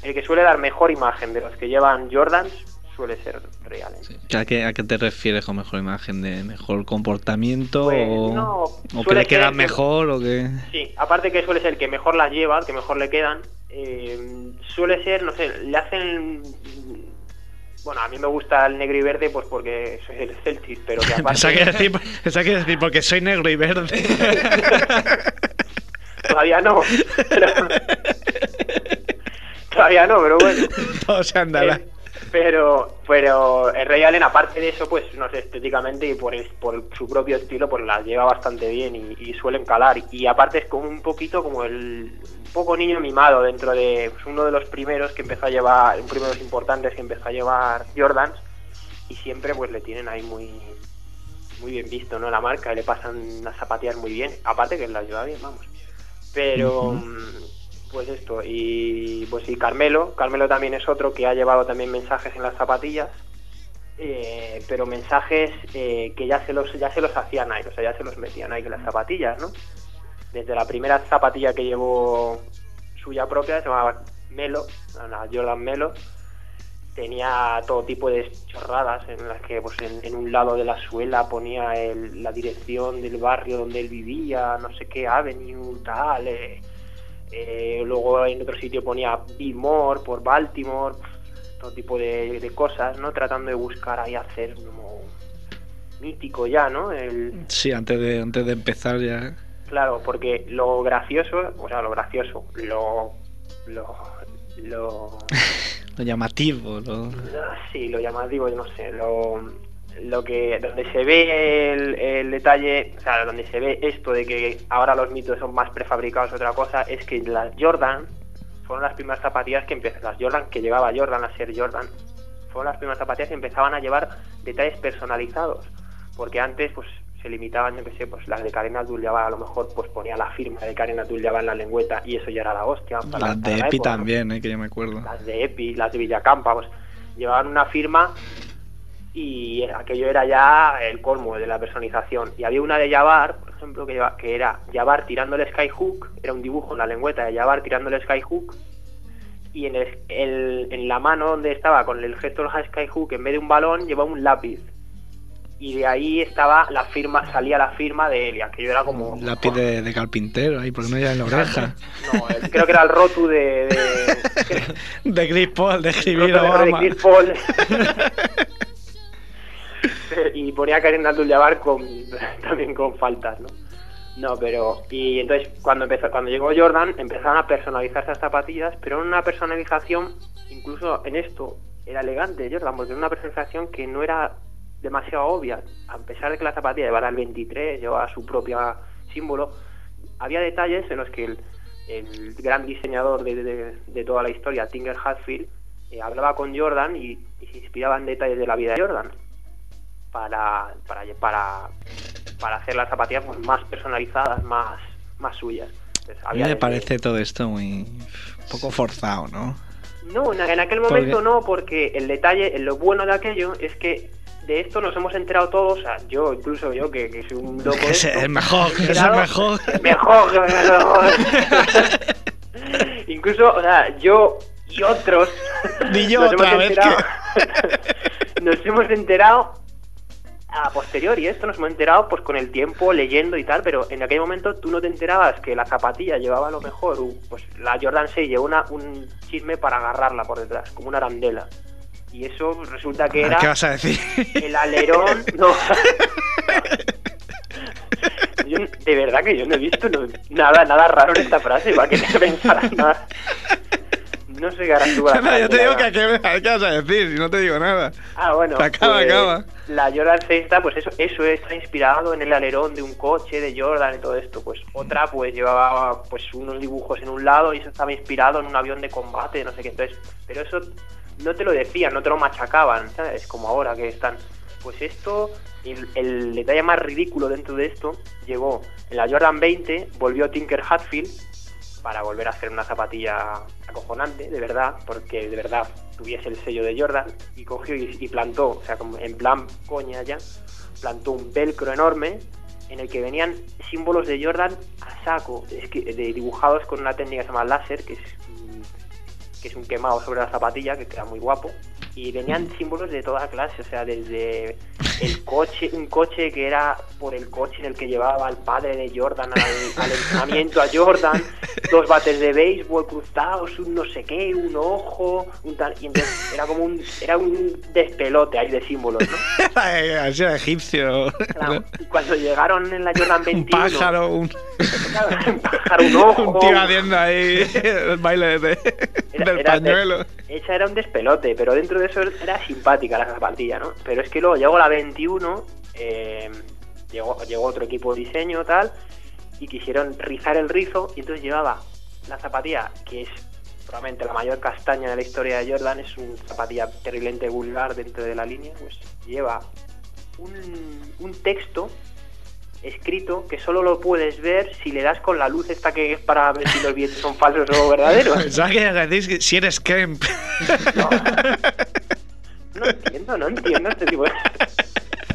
el que suele dar mejor imagen de los que llevan Jordans suele ser Ray Allen. ¿A qué, ¿A qué te refieres con mejor imagen? ¿De mejor comportamiento? Pues, o, no, ¿O que le quedan que- mejor? ¿O que.? Sí, aparte que suele ser que mejor las lleva, que mejor le quedan, eh, suele ser, no sé, le hacen... Bueno, a mí me gusta el negro y verde pues porque soy el Celtic, pero que <laughs> Pensaba que, aparte... decir, que decir porque soy negro y verde. <laughs> Todavía no. pero- <laughs> Todavía no, pero bueno. Todo se andará. Eh, pero, pero el Rey Allen, aparte de eso, pues no sé, estéticamente y por, el- por su propio estilo, pues las lleva bastante bien y, y suelen calar. Y aparte es como un poquito como el un poco niño mimado dentro de pues, uno de los primeros que empezó a llevar, un primero de los importantes que empezó a llevar Jordans y siempre pues le tienen ahí muy muy bien visto, ¿no? La marca le pasan las zapatillas muy bien, aparte que las lleva bien, vamos. Pero pues esto y pues y Carmelo Carmelo también es otro que ha llevado también mensajes en las zapatillas eh, pero mensajes eh, que ya se los ya se los hacían Nike o sea ya se los metían Nike en las zapatillas no desde la primera zapatilla que llevó suya propia se llamaba Melo la Jordan Melo tenía todo tipo de chorradas en las que pues en, en un lado de la suela ponía el- la dirección del barrio donde él vivía no sé qué avenue tal eh, eh, luego en otro sitio ponía Billmore por Baltimore, todo tipo de, de cosas, ¿no? Tratando de buscar ahí hacer como mítico ya, ¿no? El, Sí, antes de, antes de empezar ya. claro, porque lo gracioso, o sea, lo gracioso, lo... lo, lo <laughs> Lo llamativo. Lo... sí, lo llamativo, yo no sé, lo, lo que donde se ve el, el detalle, o sea, donde se ve esto de que ahora los mitos son más prefabricados otra cosa, es que las Jordan fueron las primeras zapatillas que empezaron, las Jordan que llevaba Jordan a ser Jordan, fueron las primeras zapatillas que empezaban a llevar detalles personalizados, porque antes pues se limitaban, yo que sé, pues las de Karen Abdul-Jabbar a lo mejor pues ponía la firma de Karen Abdul-Jabbar en la lengüeta y eso ya era la hostia. para- Las para de la Epi también, eh, que yo me acuerdo. las de Epi, las de Villacampa, pues llevaban una firma y aquello era ya el colmo de la personalización. Y había una de Jabbar, por ejemplo, que, lleva- que era Jabbar tirando el skyhook, era un dibujo en la lengüeta de Jabbar tirando el skyhook, y en, el- el- en la mano donde estaba con el gesto del skyhook, en vez de un balón, llevaba un lápiz. Y de ahí estaba la firma, salía la firma de él, y aquello era como... Lápiz de, de carpintero ahí, porque no ya en la oreja. No, el- creo que era el rotu de... de- <laughs> De Chris Paul, de escribir Roto de- Obama. Chris Paul. <laughs> <laughs> y ponía a Karen Abdul-Jabbar con <laughs> también con faltas, ¿no? No, pero y entonces cuando empezó cuando llegó Jordan empezaron a personalizar esas zapatillas, pero en una personalización incluso en esto era elegante Jordan, porque era una personalización que no era demasiado obvia, a pesar de que la zapatilla llevara el 23, llevaba su propia símbolo, había detalles en los que el, el gran diseñador de, de- toda la historia, Tinger Hatfield, eh, hablaba con Jordan y, y se inspiraba en detalles de la vida de Jordan para, para, para, para hacer las zapatillas pues, más personalizadas, más, más suyas. Entonces, A mí me parece todo esto muy. poco forzado, ¿no? No, en, aquel Porque- momento no, porque el detalle, lo bueno de aquello es que de esto nos hemos enterado todos, o sea, yo, incluso yo, que, que soy un loco. Es el mejor, es el mejor. Mejor, mejor. <laughs> Incluso, o sea, yo y otros. Ni yo nos otra hemos vez enterado- <laughs> nos hemos enterado a posteriori, esto nos hemos enterado pues con el tiempo, leyendo y tal, pero en aquel momento tú no te enterabas que la zapatilla llevaba a lo mejor, pues la Jordan 6 llevó una, un chisme para agarrarla por detrás, como una arandela. Y eso resulta que era ¿Qué vas a decir? el alerón, <laughs> no, yo de verdad que yo no he visto no- nada, nada raro en esta frase, para que te pensaras nada. No sé qué harás tú con la <laughs> yo te digo que a qué, a qué vas a decir, si no te digo nada. Ah, bueno. Acaba, pues, acaba. La Jordan 6 está, pues eso, eso está inspirado en el alerón de un coche de Jordan y todo esto. Pues otra, pues llevaba pues unos dibujos en un lado y eso estaba inspirado en un avión de combate, no sé qué. Entonces, pero eso no te lo decían, no te lo machacaban, ¿sabes? Como ahora que están. Pues esto, el, el detalle más ridículo dentro de esto, llegó en la Jordan 20, volvió Tinker Hatfield para volver a hacer una zapatilla acojonante, de verdad, porque de verdad tuviese el sello de Jordan, y cogió y, plantó, o sea, como en plan coña ya, plantó un velcro enorme en el que venían símbolos de Jordan a saco, es que, de, dibujados con una técnica que se llama láser, que es, que es un quemado sobre la zapatilla, que queda muy guapo, y venían símbolos de toda clase, o sea, desde el coche, un coche que era por el coche en el que llevaba al padre de Jordan al, al entrenamiento a Jordan, <laughs> dos bates de béisbol cruzados, un no sé qué, un ojo, un tal, y entonces era como un, era un despelote ahí de símbolos, ¿no? <laughs> Era egipcio. Claro, y cuando llegaron en la Jordan Un 21, pájaro, un, claro, un pájaro, un <laughs> ojo, un tío haciendo ahí el baile de- Era- del era de- Esa era un despelote, pero dentro de eso era simpática la zapatilla, ¿no? Pero es que luego llegó la 21, eh, llegó, llegó otro equipo de diseño tal, y quisieron rizar el rizo, y entonces llevaba la zapatilla, que es probablemente la mayor castaña de la historia de Jordan, es una zapatilla terriblemente vulgar dentro de la línea, pues lleva un, un texto escrito que solo lo puedes ver si le das con la luz esta que es para ver si los billetes son falsos o verdaderos. <laughs> Pensaba que decís que si eres Kemp. No. No entiendo, no entiendo este tipo de...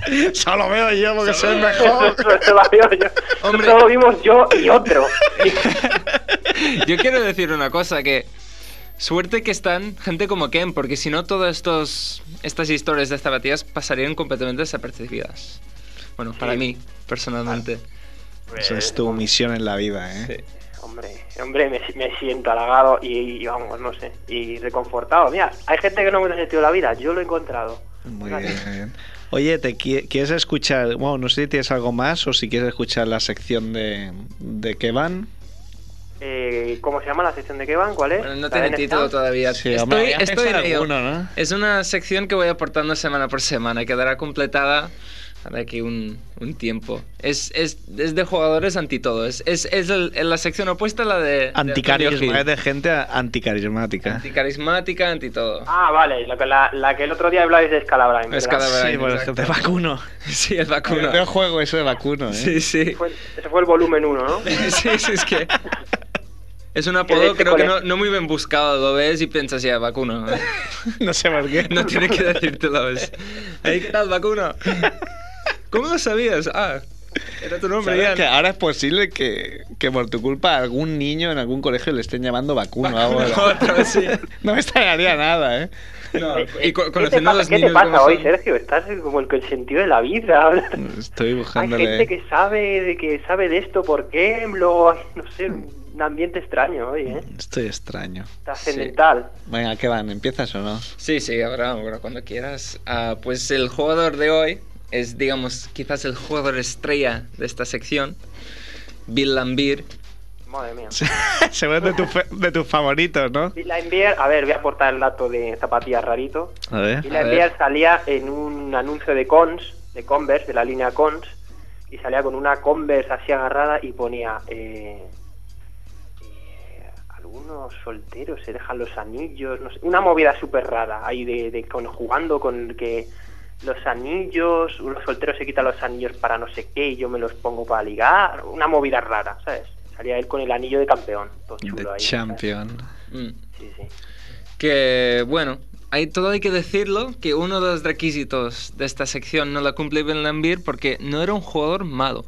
<laughs> Solo veo yo porque soy el mejor. Eso, eso lo veo yo. Hombre. Eso lo vimos yo y otro. <laughs> Yo quiero decir una cosa, que suerte que están gente como Ken, porque si no todas estos, estas historias de zapatillas pasarían completamente desapercibidas. Bueno, para mí, personalmente. Esa es tu misión en la vida, ¿eh? Hombre, hombre, me, me siento halagado y, y vamos, no sé, y reconfortado. Mira, hay gente que no me ha sentido la vida, yo lo he encontrado. Muy Fíjate. bien. Oye, ¿te qui- quieres escuchar? Bueno, no sé si tienes algo más o si quieres escuchar la sección de, de que van. Eh, ¿Cómo se llama la sección de qué van? ¿Cuál es? Bueno, no ¿La tiene título todavía. Sí, estoy hombre, estoy en ello. alguno, ¿no? Es una sección que voy aportando semana por semana, quedará completada de aquí un, un tiempo. Es, es, es de jugadores anti todo. Es, es, es el- la sección opuesta a la de. de Anticarisma, Antonio es de gente anticarismática. Anticarismática, anti todo. Ah, vale, la, que- la, la que el otro día hablabais de Scalabra. Es Scalabra. Sí, bueno, de vacuno. <laughs> Sí, el vacuno. Yo juego eso de vacuno, ¿eh? Sí, sí. Fue, ese fue el volumen 1, ¿no? <laughs> Sí, sí, es que. Es un de apodo, este creo que no, no muy bien buscado. Lo ves y piensas, ya, vacuno. <laughs> No sé por qué. No tiene que decírtelo. Hey, ¿qué tal, vacuno? ¿Cómo lo sabías? Ah, era tu nombre, ¿Sabes Ian. que ahora es posible que, que por tu culpa a algún niño en algún colegio le estén llamando vacuno Vacuno, ahora? <laughs> vez, sí. No me extrañaría nada, ¿eh? No, Eh, y co- ¿Qué te conociendo a pasa, los ¿qué te niños pasa como hoy, son- Sergio? Estás como el que el sentido de la vida. <laughs> Estoy Hay buscándole. gente que sabe de que sabe de esto, ¿por qué? Luego, hay, no sé, un ambiente extraño hoy, ¿eh? Estoy extraño. Trascendental. Venga, ¿qué van? ¿Empiezas o no? Sí, sí, ahora, ahora cuando quieras. Ah, pues el jugador de hoy es, digamos, quizás el jugador estrella de esta sección, Bill Lambir. Madre mía. <laughs> Seguro de, tu de tus favoritos, ¿no? Bill Laimbeer, a ver, voy a aportar el dato de zapatillas rarito. A ver. Bill ver. salía en un anuncio de Cons, de Converse, de la línea Cons, y salía con una Converse así agarrada y ponía... Eh, eh, algunos solteros se dejan los anillos, no sé, una movida súper rara ahí de, de con, jugando con que los anillos, los solteros se quitan los anillos para no sé qué y yo me los pongo para ligar, una movida rara, ¿sabes? Salía él con el anillo de campeón, todo chulo The ahí. Champion. Mm. Sí, sí. Que, bueno, hay, todo hay que decirlo, que uno de los requisitos de esta sección no la cumple Bill Lambir porque no era un jugador malo.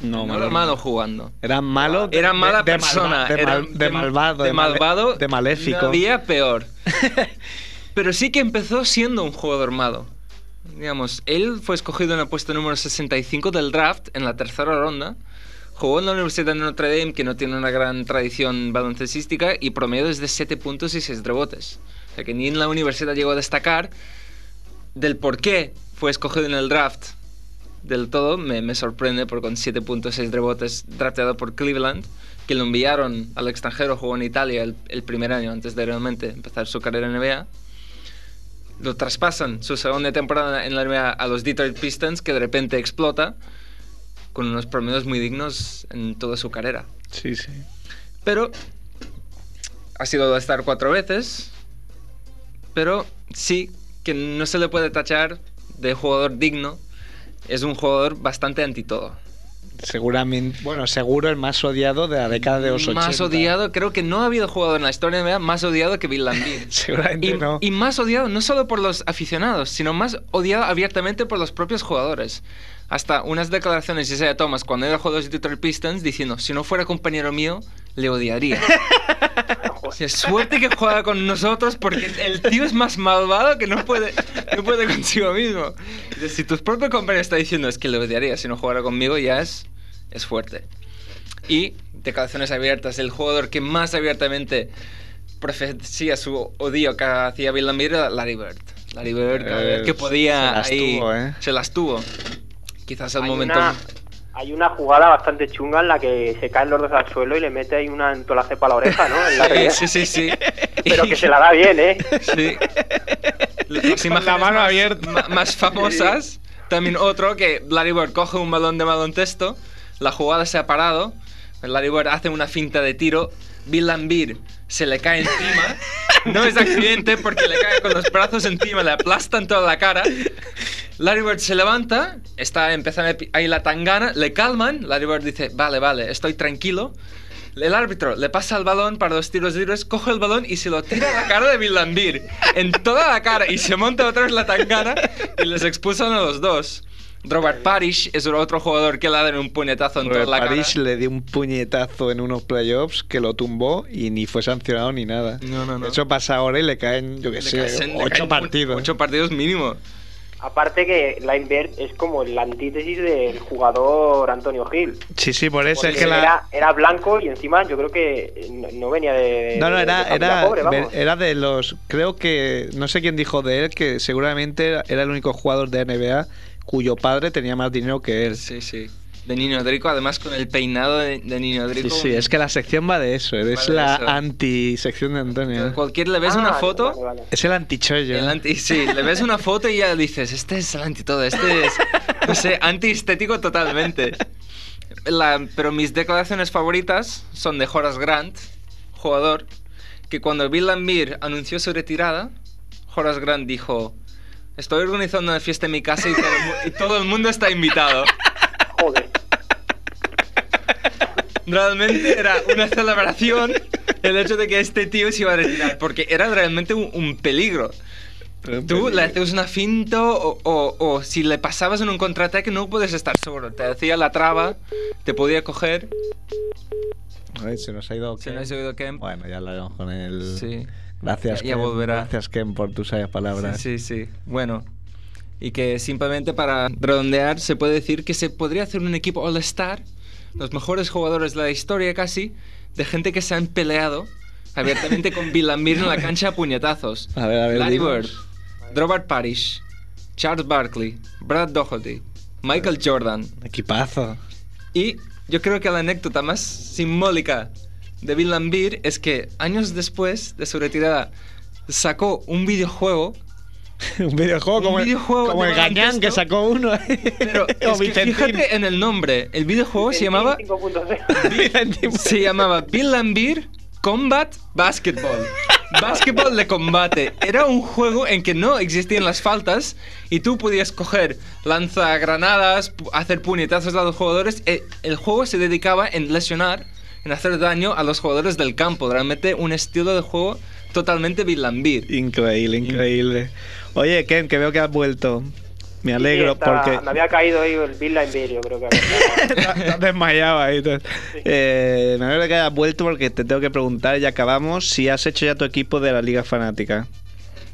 No, No malo. era malo jugando. Era malo. de- Era mala de- de persona. malva- de, era mal- de malvado. De malvado. De maléfico. No había peor. <laughs> Pero sí que empezó siendo un jugador malo. Digamos, él fue escogido en el puesto número 65 del draft en la tercera ronda. Jugó en la Universidad de Notre Dame, que no tiene una gran tradición baloncestística, y promedio es de 7 puntos y 6 rebotes. O sea que ni en la universidad llegó a destacar del por qué fue escogido en el draft. del todo, me, me sorprende porque con 7.6 rebotes drafteado por Cleveland, que lo enviaron al extranjero, jugó en Italia el, primer año antes de realmente empezar su carrera en NBA. Lo traspasan su segunda temporada en la NBA a los Detroit Pistons, que de repente explota con unos promedios muy dignos en toda su carrera. Sí, sí. Pero ha sido estar cuatro veces. Pero sí que no se le puede tachar de jugador digno. Es un jugador bastante anti todo. Seguramente, bueno, seguro el más odiado de la década de los 80. Más odiado, creo que no ha habido jugador en la historia de NBA más odiado que Bill Laimbeer. <laughs> Seguramente Y, no. y más odiado no solo por los aficionados, sino más odiado abiertamente por los propios jugadores. Hasta unas declaraciones de Isaiah Thomas cuando era jugador de Detroit Pistons diciendo, si no fuera compañero mío, le odiaría. <laughs> Sea, suerte que juega con nosotros porque el tío es más malvado que no puede, no puede consigo mismo. Si tus propios compañeros están diciendo es que le odiaría si no jugara conmigo, ya es, es fuerte. Y declaraciones abiertas, el jugador que más abiertamente profecía su odio que hacía Bill Laimbeer era Larry Bird. Larry Bird Eh, que podía se las ahí, tuvo, ¿eh? se las tuvo. Quizás el Hay momento... una, hay una jugada bastante chunga en la que se caen los dos al suelo y le mete ahí una entolace para la oreja, ¿no? En la Sí, sí, sí, sí. Pero que se la da bien, ¿eh? Sí. Las Con la imágenes mano más, abierta. más famosas. También otro que Larry Bird coge un balón de baloncesto, la jugada se ha parado, Larry Bird hace una finta de tiro, Bill Laimbeer se le cae encima. No es accidente porque le cae con los brazos encima, le aplastan toda la cara. Larry Bird se levanta, está empezando ahí la tangana, le calman, Larry Bird dice, vale, vale, estoy tranquilo. El árbitro le pasa el balón para los tiros libres, coge el balón y se lo tira a la cara de Bill Laimbeer. En toda la cara. Y se monta otra vez la tangana y les expulsan a los dos. Robert Parrish es otro jugador que le ha dado un puñetazo en Robert toda la Parrish cara. le dio un puñetazo en unos playoffs que lo tumbó y ni fue sancionado ni nada. No, no, no. Eso pasa ahora y le caen, yo qué sé, caen- ocho caen partidos. Ocho partidos mínimo. Aparte que Leinberg es como la antítesis del jugador Antonio Gil. Sí, sí, por eso es que la... era, era blanco y encima yo creo que no, no venía de... No, no, de era, era, pobre, era de los. Creo que. No sé quién dijo de él que seguramente era- era el único jugador de NBA cuyo padre tenía más dinero que él. Sí, sí. De Niño Drico, además con el peinado de, de Niño Sí, Drico. sí, es que la sección va de eso. Es la eso. anti-sección de Antonio. Cualquier le ves Ah, una vale, foto. vale, vale. Es el antichollo. El anti, sí, le ves una foto y ya dices, este es el anti todo, este es, no sé, antiestético totalmente. La- pero mis declaraciones favoritas son de Horace Grant, jugador, que cuando Bill Laimbeer anunció su retirada, Horace Grant dijo, estoy organizando una fiesta en mi casa y todo el, y todo el mundo está invitado. Joder. Realmente era una celebración el hecho de que este tío se iba a retirar, porque era realmente un- un peligro. Tú le haces una finta o, o- o si le pasabas en un contraataque no puedes estar seguro. Te hacía la traba, te podía coger. Ay, se nos ha ido. Si Ken. no has oído Kemp. Bueno, ya hablaremos con él. Sí. Gracias, Ya- ya Ken. volverá. Gracias, Ken, por tus sabias palabras. Sí, sí, sí. Bueno. Y que simplemente para redondear se puede decir que se podría hacer un equipo All-Star, los mejores jugadores de la historia casi, de gente que se han peleado abiertamente con <laughs> Bill Laimbeer en la cancha a puñetazos. A ver, a ver, Larry. Bird, Robert Parrish, Charles Barkley, Brad Doherty, Michael Jordan. Equipazo. Y yo creo que la anécdota más simbólica de Bill Laimbeer es que años después de su retirada sacó un videojuego <laughs> un videojuego Un como, el- videojuego como el Gañán que sacó uno. Pero <laughs> o es que fíjate en el nombre. El videojuego se llamaba, 5.0. Vicentín. se llamaba Bill Laimbeer Combat Basketball. Basketball de combate. Era un juego en que no existían las faltas y tú podías coger lanzagranadas, hacer puñetazos a los jugadores. Eh, El juego se dedicaba en lesionar, en hacer daño a los jugadores del campo. Realmente un estilo de juego totalmente Bill Laimbeer. Increíble, increíble. Oye, Ken, que veo que has vuelto. Me alegro Sí, porque Me había caído ahí el Bill Laimbeer, yo creo que has <laughs> desmayado ahí. tú. Eh, me alegro que hayas vuelto porque te tengo que preguntar, ya acabamos, si has hecho ya tu equipo de la Liga Fanática.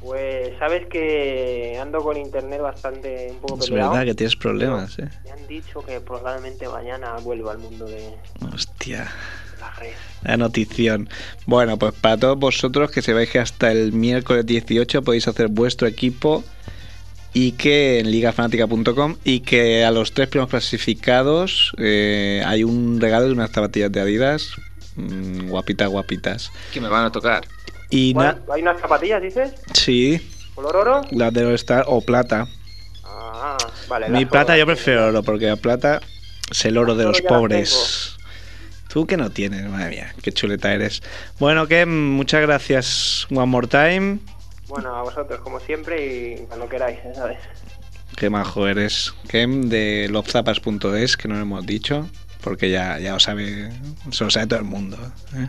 Pues sabes que ando con internet bastante un poco Es peleado. verdad que tienes problemas, eh. Me han dicho que probablemente mañana vuelva al mundo de Hostia. las redes. La notición. Bueno, pues para todos vosotros que sepáis que hasta el miércoles 18 podéis hacer vuestro equipo y que en ligafanática.com y que a los tres primeros clasificados eh, hay un regalo de unas zapatillas de Adidas mm, guapitas, guapitas. Que me van a tocar. Y na- ¿Cuál- ¿Hay unas zapatillas, dices? sí, ¿Color oro? las de Star o plata. Ah, vale. Mi plata yo prefiero oro porque la plata es el oro de los pobres. Tú que no tienes, madre mía, qué chuleta eres. Bueno, que muchas gracias one more time. Bueno, a vosotros, como siempre, y cuando queráis, ¿sabes? Qué majo eres. Kem de lobzapas.es, que no lo hemos dicho, porque ya, ya lo sabe, se lo sabe todo el mundo. ¿eh?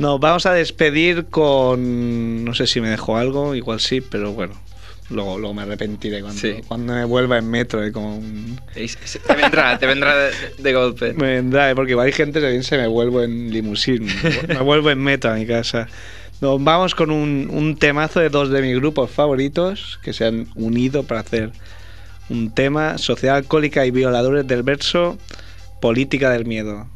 Nos vamos a despedir con. No sé si me dejo algo, igual sí, pero bueno. Luego, luego me arrepentiré cuando, Sí. cuando me vuelva en metro y se- se- Te vendrá, te vendrá de, de golpe. <laughs> Me vendrá, ¿eh? porque igual hay gente que piensa me vuelvo en limusín, me vuelvo en metro a mi casa. Nos vamos con un, un temazo de dos de mis grupos favoritos que se han unido para hacer un tema, Sociedad Alcohólica y Violadores del Verso, Política del Miedo.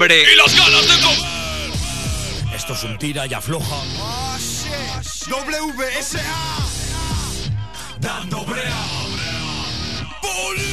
hambre. Y las ganas de comer. Esto es un tira y afloja. Oh. WSA. Dando brea. Política.